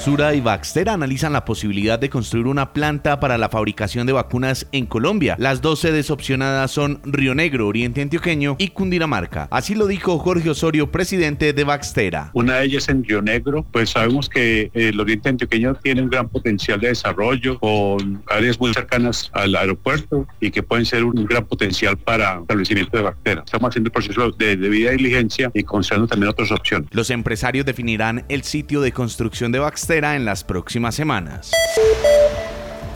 Sura y Baxter analizan la posibilidad de construir una planta para la fabricación de vacunas en Colombia. Las dos sedes opcionadas son Río Negro, Oriente Antioqueño y Cundinamarca. Así lo dijo Jorge Osorio, presidente de Baxtera. Una de ellas en Río Negro, pues sabemos que el Oriente Antioqueño tiene un gran potencial de desarrollo con áreas muy cercanas al aeropuerto y que pueden ser un gran potencial para establecimiento de Baxtera. Estamos haciendo el proceso de debida diligencia y considerando también otras opciones. Los empresarios definirán el sitio de construcción de Baxtera en las próximas semanas.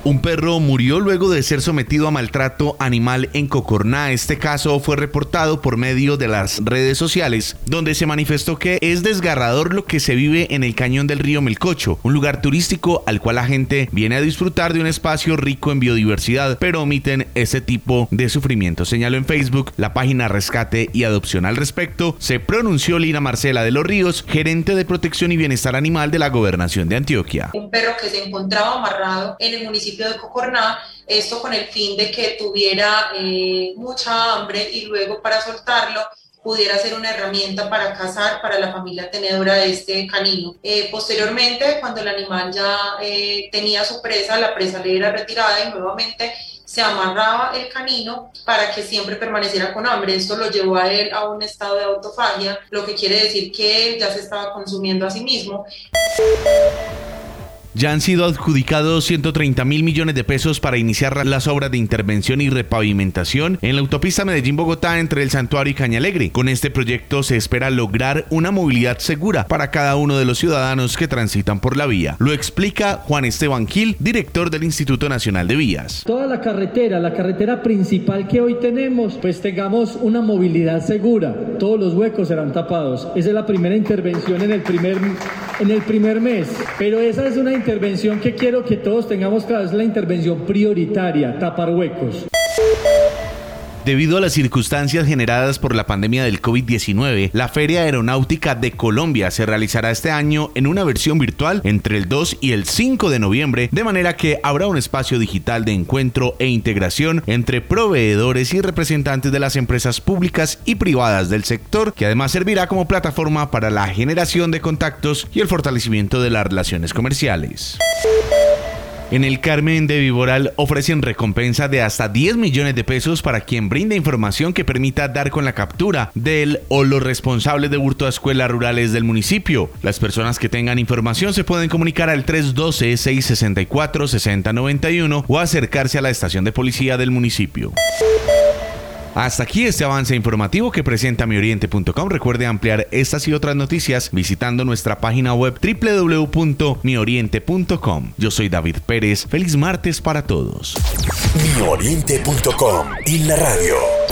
Un perro murió luego de ser sometido a maltrato animal en Cocorná. Este caso fue reportado por medio de las redes sociales, donde se manifestó que es desgarrador lo que se vive en el cañón del río Melcocho, un lugar turístico al cual la gente viene a disfrutar de un espacio rico en biodiversidad, pero omiten ese tipo de sufrimiento. Señaló en Facebook la página Rescate y Adopción al respecto. Se pronunció Lina Marcela de los Ríos, gerente de protección y bienestar animal de la gobernación de Antioquia. Un perro que se encontraba amarrado en el municipio de Cocorná, esto con el fin de que tuviera eh, mucha hambre y luego para soltarlo pudiera ser una herramienta para cazar para la familia tenedora de este canino. Eh, posteriormente, cuando el animal ya eh, tenía su presa, la presa le era retirada y nuevamente se amarraba el canino para que siempre permaneciera con hambre. Esto lo llevó a él a un estado de autofagia, lo que quiere decir que él ya se estaba consumiendo a sí mismo. Ya han sido adjudicados 130 mil millones de pesos para iniciar las obras de intervención y repavimentación en la autopista Medellín-Bogotá entre el Santuario y Cañalegre. Con este proyecto se espera lograr una movilidad segura para cada uno de los ciudadanos que transitan por la vía. Lo explica Juan Esteban Gil, director del Instituto Nacional de Vías. Toda la carretera, la carretera principal que hoy tenemos, pues tengamos una movilidad segura. Todos los huecos serán tapados. Esa es la primera intervención en el primer, en el primer mes. Pero esa es una intervención que quiero que todos tengamos claro, es la intervención prioritaria, tapar huecos. Debido a las circunstancias generadas por la pandemia del COVID-19, la Feria Aeronáutica de Colombia se realizará este año en una versión virtual entre el 2 y el 5 de noviembre, de manera que habrá un espacio digital de encuentro e integración entre proveedores y representantes de las empresas públicas y privadas del sector, que además servirá como plataforma para la generación de contactos y el fortalecimiento de las relaciones comerciales. En el Carmen de Viboral ofrecen recompensa de hasta 10 millones de pesos para quien brinde información que permita dar con la captura del o los responsables de hurto a escuelas rurales del municipio. Las personas que tengan información se pueden comunicar al 312-664-6091 o acercarse a la estación de policía del municipio. Hasta aquí este avance informativo que presenta mioriente.com. Recuerde ampliar estas y otras noticias visitando nuestra página web www.mioriente.com. Yo soy David Pérez. Feliz martes para todos. Mioriente.com y la radio.